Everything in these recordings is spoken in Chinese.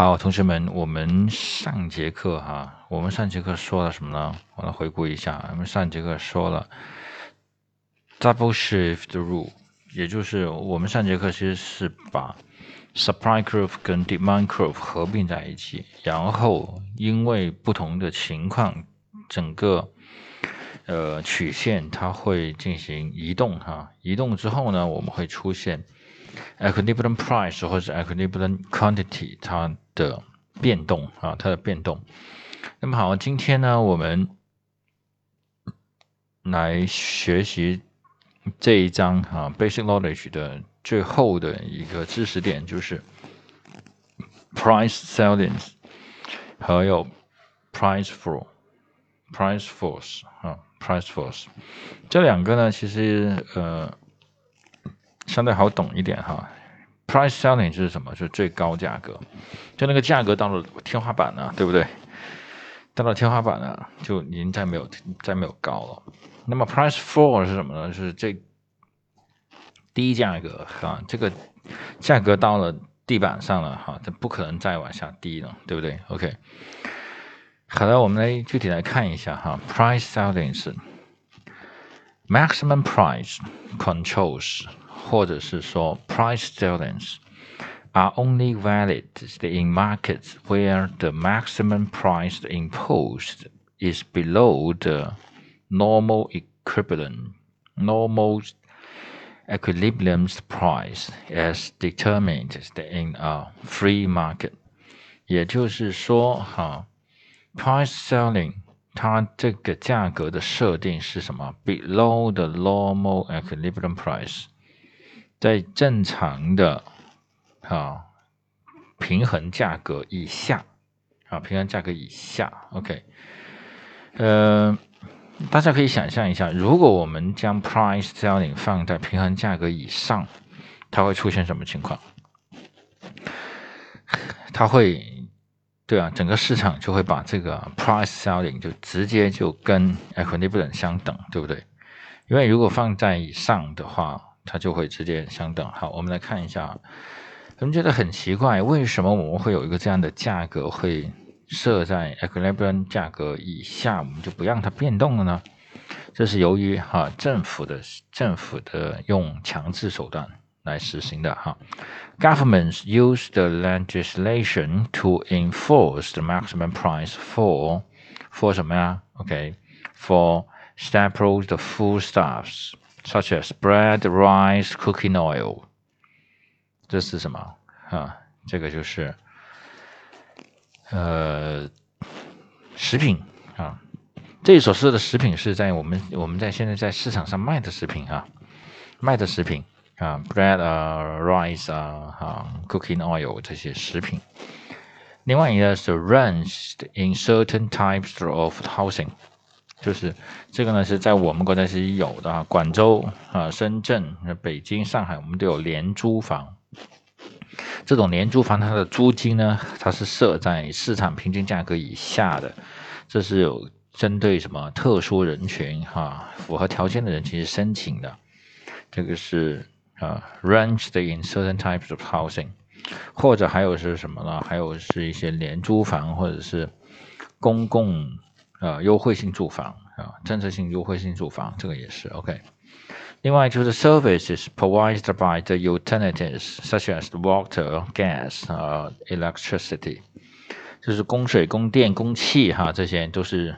好，同学们，我们上节课哈，我们上节课说了什么呢？我来回顾一下，我们上节课说了 double shift rule，也就是我们上节课其实是把 supply curve 跟 demand curve 合并在一起，然后因为不同的情况，整个呃曲线它会进行移动哈，移动之后呢，我们会出现。Equilibrium price 或者 equilibrium quantity 它的变动啊，它的变动。那么好，今天呢，我们来学习这一章啊，basic knowledge 的最后的一个知识点就是 price salience 还有 price flow，price force 啊，price force 这两个呢，其实呃。相对好懂一点哈，price selling 是什么？是最高价格，就那个价格到了天花板了，对不对？到了天花板了，就已经再没有再没有高了。那么 price floor 是什么呢？是最低价格哈，这个价格到了地板上了哈，这不可能再往下低了，对不对？OK，好的，我们来具体来看一下哈，price selling 是 maximum price controls。或者是说 price ceilings are only valid in markets where the maximum price imposed is below the normal equivalent normal equilibrium price as determined in a free market。也就是说，哈，price selling 它这个价格的设定是什么？below the normal equilibrium price。 在正常的啊平衡价格以下啊平衡价格以下，OK，呃，大家可以想象一下，如果我们将 price selling 放在平衡价格以上，它会出现什么情况？它会对啊，整个市场就会把这个 price selling 就直接就跟 equilibrium 相等，对不对？因为如果放在以上的话，它就会直接相等。好，我们来看一下，我们觉得很奇怪，为什么我们会有一个这样的价格会设在 equilibrium 价格以下，我们就不让它变动了呢？这是由于哈政府的政府的用强制手段来实行的哈。Governments use the legislation to enforce the maximum price for for 什么呀？OK，for staples the foodstuffs。Such as bread, rice, cooking oil，这是什么啊？这个就是呃食品啊。这里所说的食品是在我们我们在现在在市场上卖的食品啊，卖的食品啊，bread 啊，rice 啊，哈，cooking oil 这些食品。另外一个是 ranged in certain types of housing。就是这个呢，是在我们国家是有的啊，广州啊、深圳、北京、上海，我们都有廉租房。这种廉租房，它的租金呢，它是设在市场平均价格以下的。这是有针对什么特殊人群哈，符合条件的人群申请的。这个是啊，ranged in certain types of housing，或者还有是什么呢？还有是一些廉租房或者是公共。啊，优惠性住房啊，政策性优惠性住房，这个也是 OK。另外就是 services provided by the utilities such as water, gas 啊，electricity，就是供水、供电、供气哈，这些都是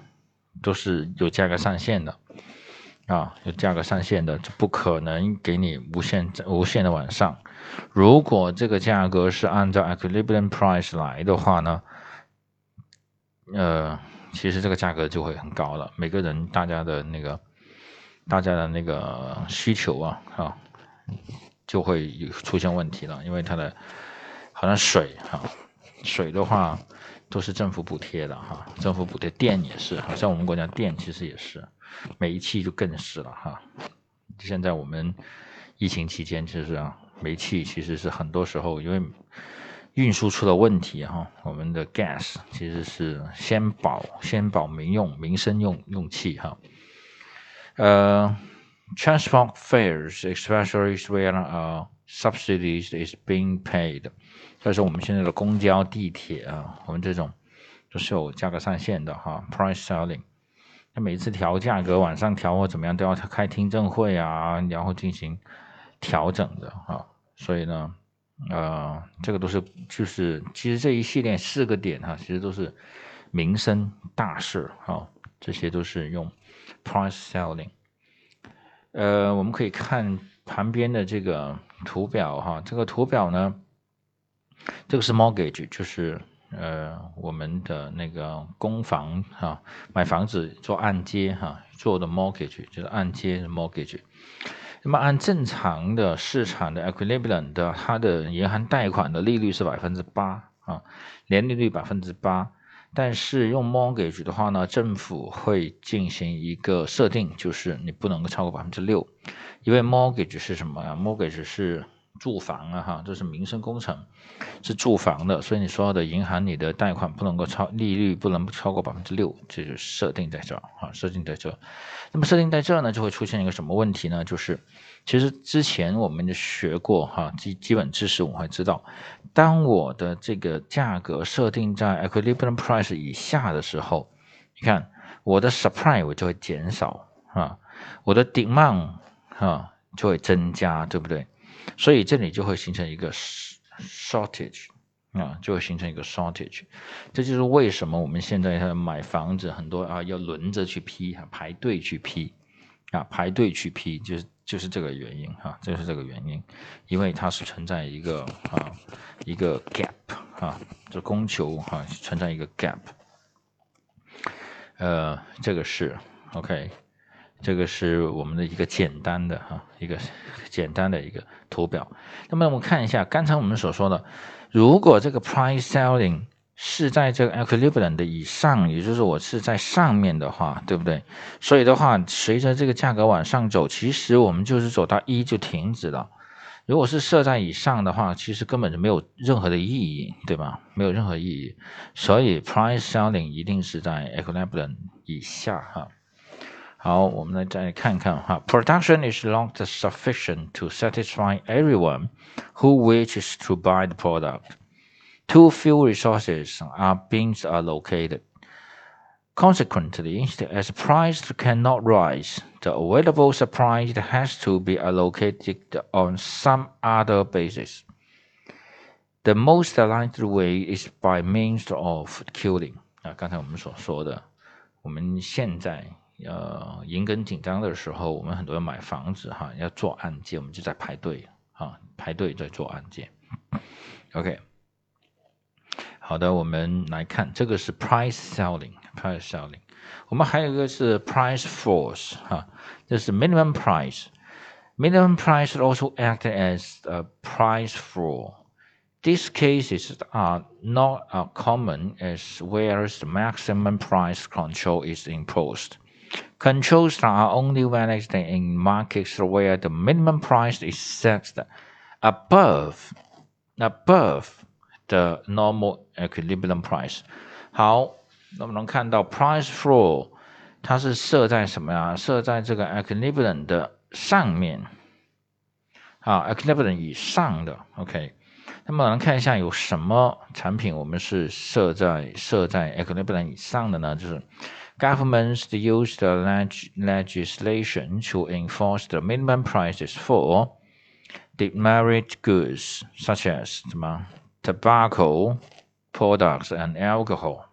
都是有价格上限的啊，有价格上限的，就不可能给你无限无限的往上。如果这个价格是按照 equilibrium price 来的话呢，呃。其实这个价格就会很高了，每个人大家的那个大家的那个需求啊啊，就会有出现问题了，因为它的好像水哈，水的话都是政府补贴的哈，政府补贴电也是，好像我们国家电其实也是，煤气就更是了哈。现在我们疫情期间其实啊，煤气其实是很多时候因为。运输出了问题哈，我们的 gas 其实是先保先保民用民生用用气哈。呃，transport fares especially where uh subsidies is being paid。所以说我们现在的公交、地铁啊，我们这种都是有价格上限的哈，price selling。那每次调价格，晚上调或怎么样，都要开听证会啊，然后进行调整的啊。所以呢，呃，这个都是就是其实这一系列四个点哈，其实都是民生大事啊，这些都是用 price selling。呃，我们可以看旁边的这个图表哈，这个图表呢，这个是 mortgage，就是。呃，我们的那个公房哈，买房子做按揭哈，做的 mortgage 就是按揭的 mortgage。那么按正常的市场的 equilibrium 的，它的银行贷款的利率是百分之八啊，年利率百分之八。但是用 mortgage 的话呢，政府会进行一个设定，就是你不能够超过百分之六，因为 mortgage 是什么呀？mortgage 是住房啊，哈，这是民生工程，是住房的，所以你说的银行你的贷款不能够超利率不能超过百分之六，这就设定在这儿啊，设定在这儿。那么设定在这儿呢，就会出现一个什么问题呢？就是其实之前我们就学过哈，基基本知识我们会知道，当我的这个价格设定在 equilibrium price 以下的时候，你看我的 supply 我就会减少啊，我的 demand 哈就会增加，对不对？所以这里就会形成一个 shortage 啊，就会形成一个 shortage，这就是为什么我们现在买房子很多啊要轮着去批啊，排队去批啊，排队去批，就是就是这个原因哈，就是这个原因，因为它是存在一个啊一个 gap 啊，这供求哈存在一个 gap，呃，这个是 OK。这个是我们的一个简单的哈，一个简单的一个图表。那么我们看一下刚才我们所说的，如果这个 price selling 是在这个 equilibrium 的以上，也就是我是在上面的话，对不对？所以的话，随着这个价格往上走，其实我们就是走到一就停止了。如果是设在以上的话，其实根本就没有任何的意义，对吧？没有任何意义。所以 price selling 一定是在 equilibrium 以下哈。好，我们来再看看哈，production is not sufficient to satisfy everyone who wishes to buy the product. Too few resources are being allocated. Consequently, as price cannot rise, the available supply has to be allocated on some other basis. The most likely way is by means of killing. 啊，刚才我们所说的，我们现在 呃，银根紧张的时候，我们很多人买房子哈，要做按揭，我们就在排队啊，排队在做按揭。OK，好的，我们来看这个是 price selling，price selling。我们还有一个是 price force 哈，这是 minimum price。Minimum price also act as a price floor. These cases are not uh, common as whereas the maximum price control is imposed. Controls are only valid in markets where the minimum price is set above above the normal equilibrium price。好，那么能看到 price floor 它是设在什么呀？设在这个 equilibrium 的上面啊，equilibrium 以上的。OK， 那么能看一下有什么产品我们是设在设在 equilibrium 以上的呢？就是 Governments use the leg legislation to enforce the minimum prices for demerit goods such as 什么 tobacco products and alcohol。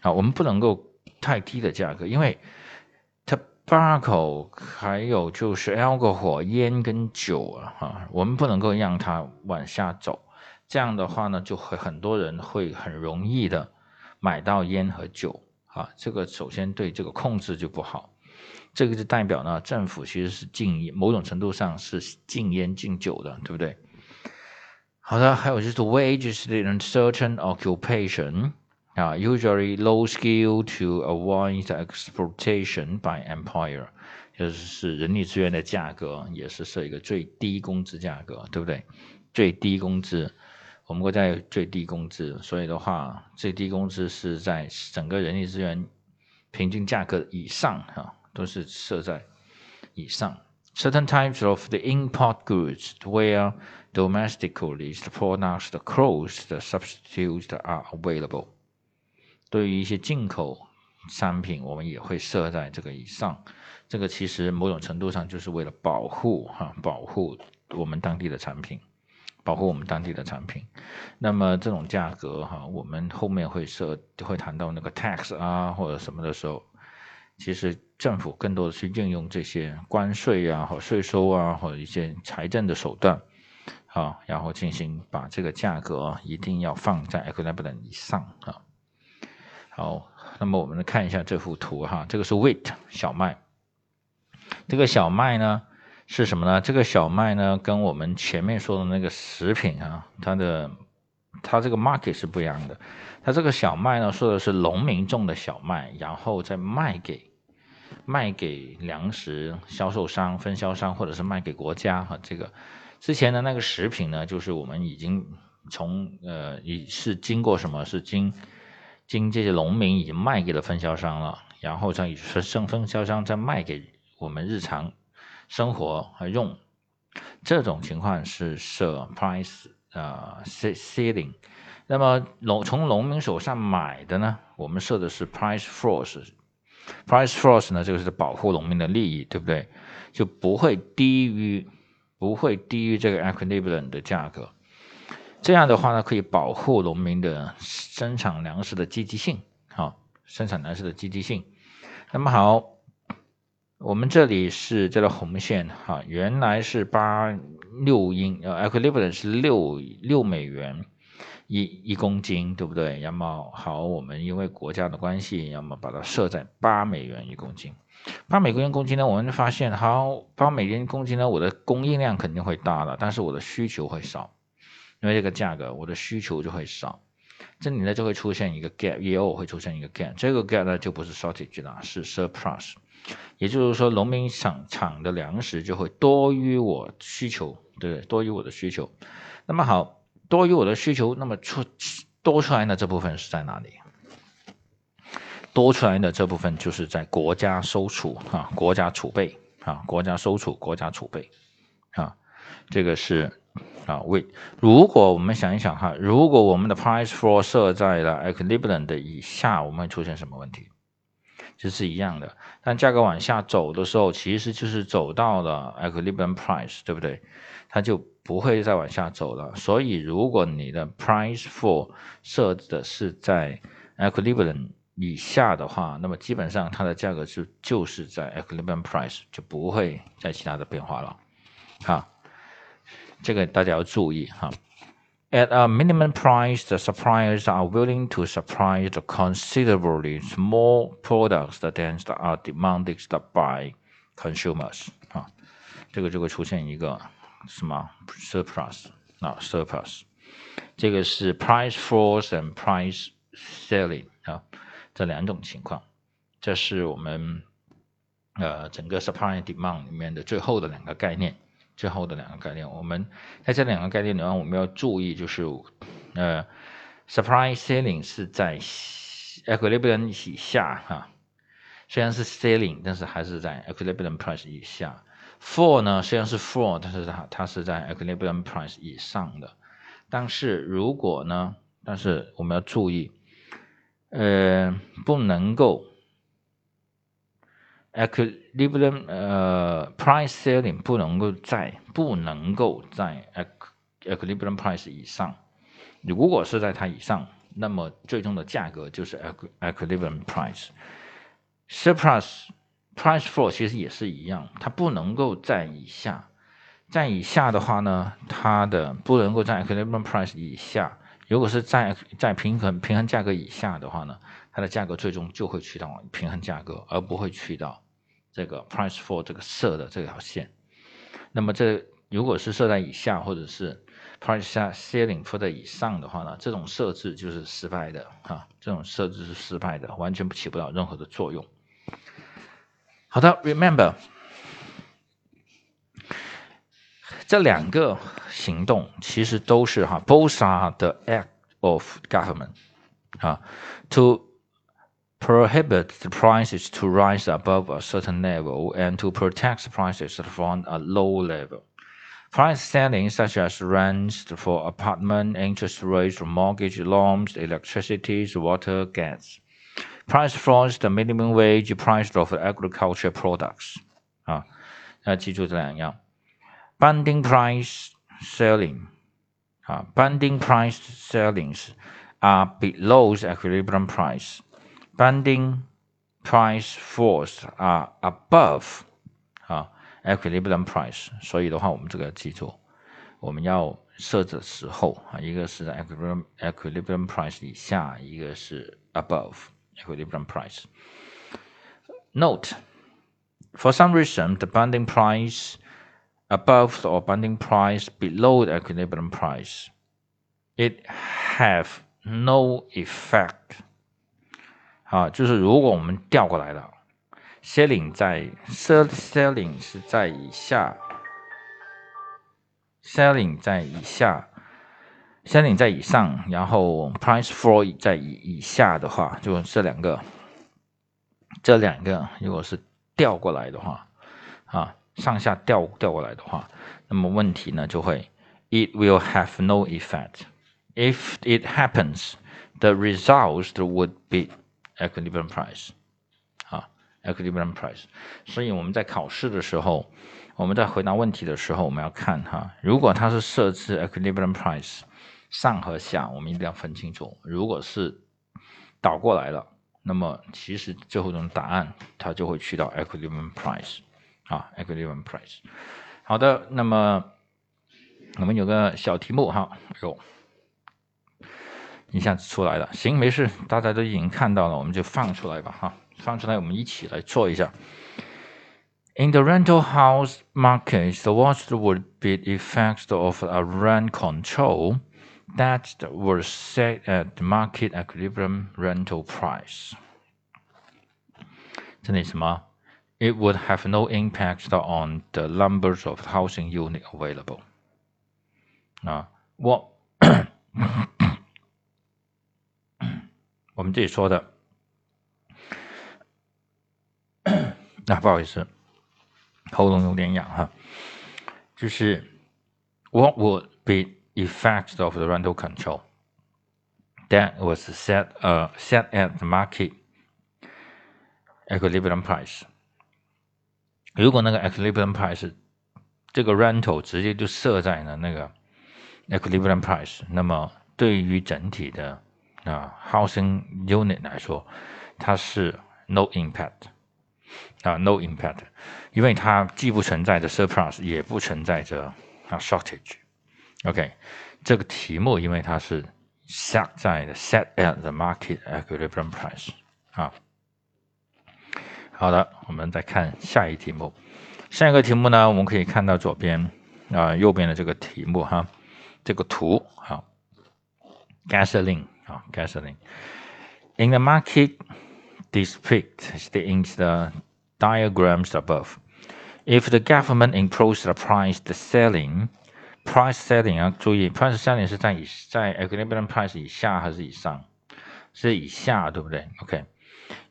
好，我们不能够太低的价格，因为 tobacco 还有就是 alcohol 烟跟酒啊，哈，我们不能够让它往下走。这样的话呢，就会很多人会很容易的买到烟和酒。啊，这个首先对这个控制就不好，这个就代表呢，政府其实是禁某种程度上是禁烟禁酒的，对不对？好的，还有就是 wages in certain occupation 啊，usually low skill to avoid exploitation by employer，就是人力资源的价格也是设一个最低工资价格，对不对？最低工资。我们国家有最低工资，所以的话，最低工资是在整个人力资源平均价格以上，哈，都是设在以上。 certain types of the import goods where domestically produced closed substitutes are available。 对于一些进口商品，我们也会设在这个以上。这个其实某种程度上就是为了保护哈，保护我们当地的产品，保护我们当地的产品。那么这种价格哈，我们后面会设会谈到那个 tax 啊或者什么的时候，其实政府更多的去运用这些关税啊和税收啊或者一些财政的手段，啊，然后进行把这个价格一定要放在 equivalent 以上啊。好，那么我们来看一下这幅图哈，这个是 wheat 小麦。这个小麦呢是什么呢？这个小麦呢跟我们前面说的那个食品啊，它的它这个 market 是不一样的。它这个小麦呢说的是农民种的小麦，然后再卖给卖给粮食销售商、分销商，或者是卖给国家哈。这个之前的那个食品呢，就是我们已经从呃，已是经过什么？是经经这些农民已经卖给了分销商了，然后再分分销商再卖给。我们日常生活和用这种情况是设 price 呃 ceiling，那么农从农民手上买的呢，我们设的是 price floors，price floors 呢，这个是保护农民的利益，对不对？就不会低于不会低于这个 equivalent 的价格，这样的话呢，可以保护农民的生产粮食的积极性，好，生产粮食的积极性。那么好。我们这里是这条红线哈，原来是八六英呃，equivalent 是六六美元一一公斤，对不对？要么好，我们因为国家的关系，要么把它设在八美元一公斤。八美元公斤呢，我们发现，好，八美元公斤呢，我的供应量肯定会大的，但是我的需求会少，因为这个价格，我的需求就会少，这里呢就会出现一个 gap，也有会出现一个 gap，这个 gap 呢就不是 shortage 了，是 surplus。也就是说，农民厂厂的粮食就会多于我需求，对不对？多于我的需求。那么好，多于我的需求，那么出多出来的这部分是在哪里？多出来的这部分就是在国家收储啊，国家储备啊，国家收储，国家储备啊，这个是啊为。如果我们想一想哈，如果我们的 price floor 设在了 equilibrium 的以下，我们会出现什么问题？这是一样的，但价格往下走的时候，其实就是走到了 equilibrium price，对不对？它就不会再往下走了。所以，如果你的 price for 设置的是在 equilibrium 以下的话，那么基本上它的价格就就是在 equilibrium price，就不会再其他的变化了。哈，这个大家要注意哈。At a minimum price, the suppliers are willing to supply the considerably more products than are demanded by consumers 啊，这个就会出现一个什么 surplus 啊 surplus，这个是 price floors and price selling 啊这两种情况，这是我们呃整个 supply and demand 里面的最后的两个概念。 最后的两个概念，我们在这两个概念里面，我们要注意，就是呃，supply ceiling 是在 equilibrium 以下哈，虽然是 ceiling，但是还是在 equilibrium price 以下。floor 呢，虽然是 floor，但是它它是在 equilibrium price 以上的。但是如果呢，但是我们要注意，呃，不能够。Equilibrium 呃 price ceiling 不能够在不能够在 equilibrium price 以上，如果是在它以上，那么最终的价格就是 equilibrium price。surplus price floor 其实也是一样，它不能够在以下，在以下的话呢，它的不能够在 equilibrium price 以下，如果是在在平衡平衡价格以下的话呢，它的价格最终就会去到平衡价格，而不会去到。这个 price for 这个设的这条线，那么这如果是设在以下，或者是 price 下 ceiling 或者以上的话呢，这种设置就是失败的啊，这种设置是失败的，完全不起不到任何的作用。好的，remember 这两个行动其实都是哈，both are the act of government 啊，to prohibit the prices to rise above a certain level and to protect prices from a low level. Price setting such as rents for apartment, interest rates, mortgage loans, electricity, water, gas. Price floors, the minimum wage, price of agriculture products. 啊，要记住这两样。Binding price selling 啊，binding price sellings are below equilibrium price. Binding price floors are above 啊 equilibrium price。所以的话，我们这个记住，我们要设置的时候啊，一个是在 equilibrium equilibrium price 以下，一个是 above equilibrium price。Note, for some reason, the binding price above or binding price below the equilibrium price, it have no effect. 啊，就是如果我们调过来了，selling 在 sell selling 是在以下，selling 在以下，selling 在以上，然后 price floor 在以以下的话，就这两个，这两个如果是调过来的话，啊。上下调调过来的话，那么问题呢就会，it will have no effect. If it happens, the result would be equilibrium price. 啊，equilibrium price。所以我们在考试的时候，我们在回答问题的时候，我们要看哈，如果它是设置 equilibrium price 上和下，我们一定要分清楚。如果是倒过来了，那么其实最后这种答案它就会去到 equilibrium price。啊，equilibrium price。好的，那么我们有个小题目哈，有一下子出来了。行，没事，大家都已经看到了，我们就放出来吧哈，放出来，我们一起来做一下。In the rental house market, what would be the effects of a rent control that was set at the market equilibrium rental price？这里什么？it would have no impact on the numbers of housing unit available. 啊，我 我们这里说的，啊，不好意思，喉咙有点痒哈，就是 What would be effect of the rental control that was set uh set at the market equilibrium price? 如果那个 equilibrium price 这个 rental 直接就设在了那个 equilibrium price，那么对于整体的啊 housing unit 来说，它是 no impact 啊 no impact，因为它既不存在着 surplus，也不存在着啊 shortage。OK，这个题目因为它是 set 在的 set at the market equilibrium price 啊。好的，我们再看下一题目。下一个题目呢，我们可以看到左边啊右边的这个题目哈，这个图哈，gasoline 啊，gasoline。In the market district in the diagrams above, if the government imposed the price selling, price selling 啊，注意 price selling 是在以在 equilibrium price 以下还是以上？是以下，对不对？OK，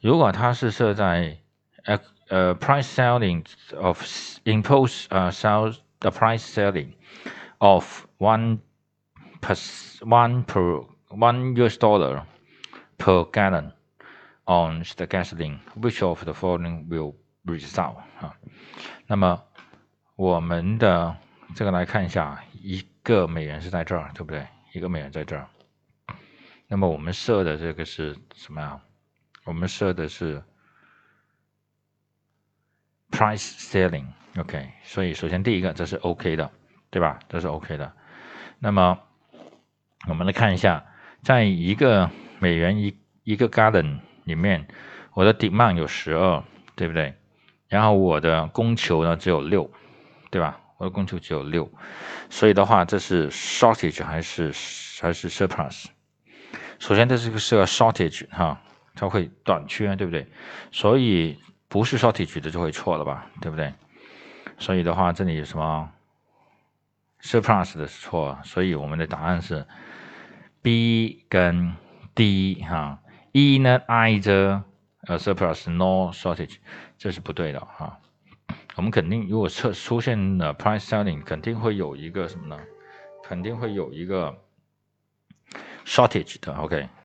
如果它是设在呃，price selling of impose 呃 sell the price selling of one per one per one US dollar per gallon on the gasoline, which of the following will result 啊？那么我们的这个来看一下，一个美元是在这儿，对不对？一个美元在这儿。那么我们设的这个是什么呀？我们设的是。Price selling，OK，所以首先第一个这是 OK 的，对吧？这是 OK 的。那么我们来看一下，在一个美元一一个 garden 里面，我的 demand 有十二，对不对？然后我的供求呢只有六，对吧？我的供求只有六，所以的话，这是 shortage 还是还是 surplus？首先这是个是个 shortage 哈，它会短缺，对不对？所以不是 shortage 的就会错了吧，对不对？所以的话，这里什么 surplus 的是错，所以我们的答案是 B 跟 D 哈。E 呢？Either a surplus nor shortage，这是不对的哈。我们肯定如果出出现了 price selling，肯定会有一个什么呢？肯定会有一个 shortage 的，OK，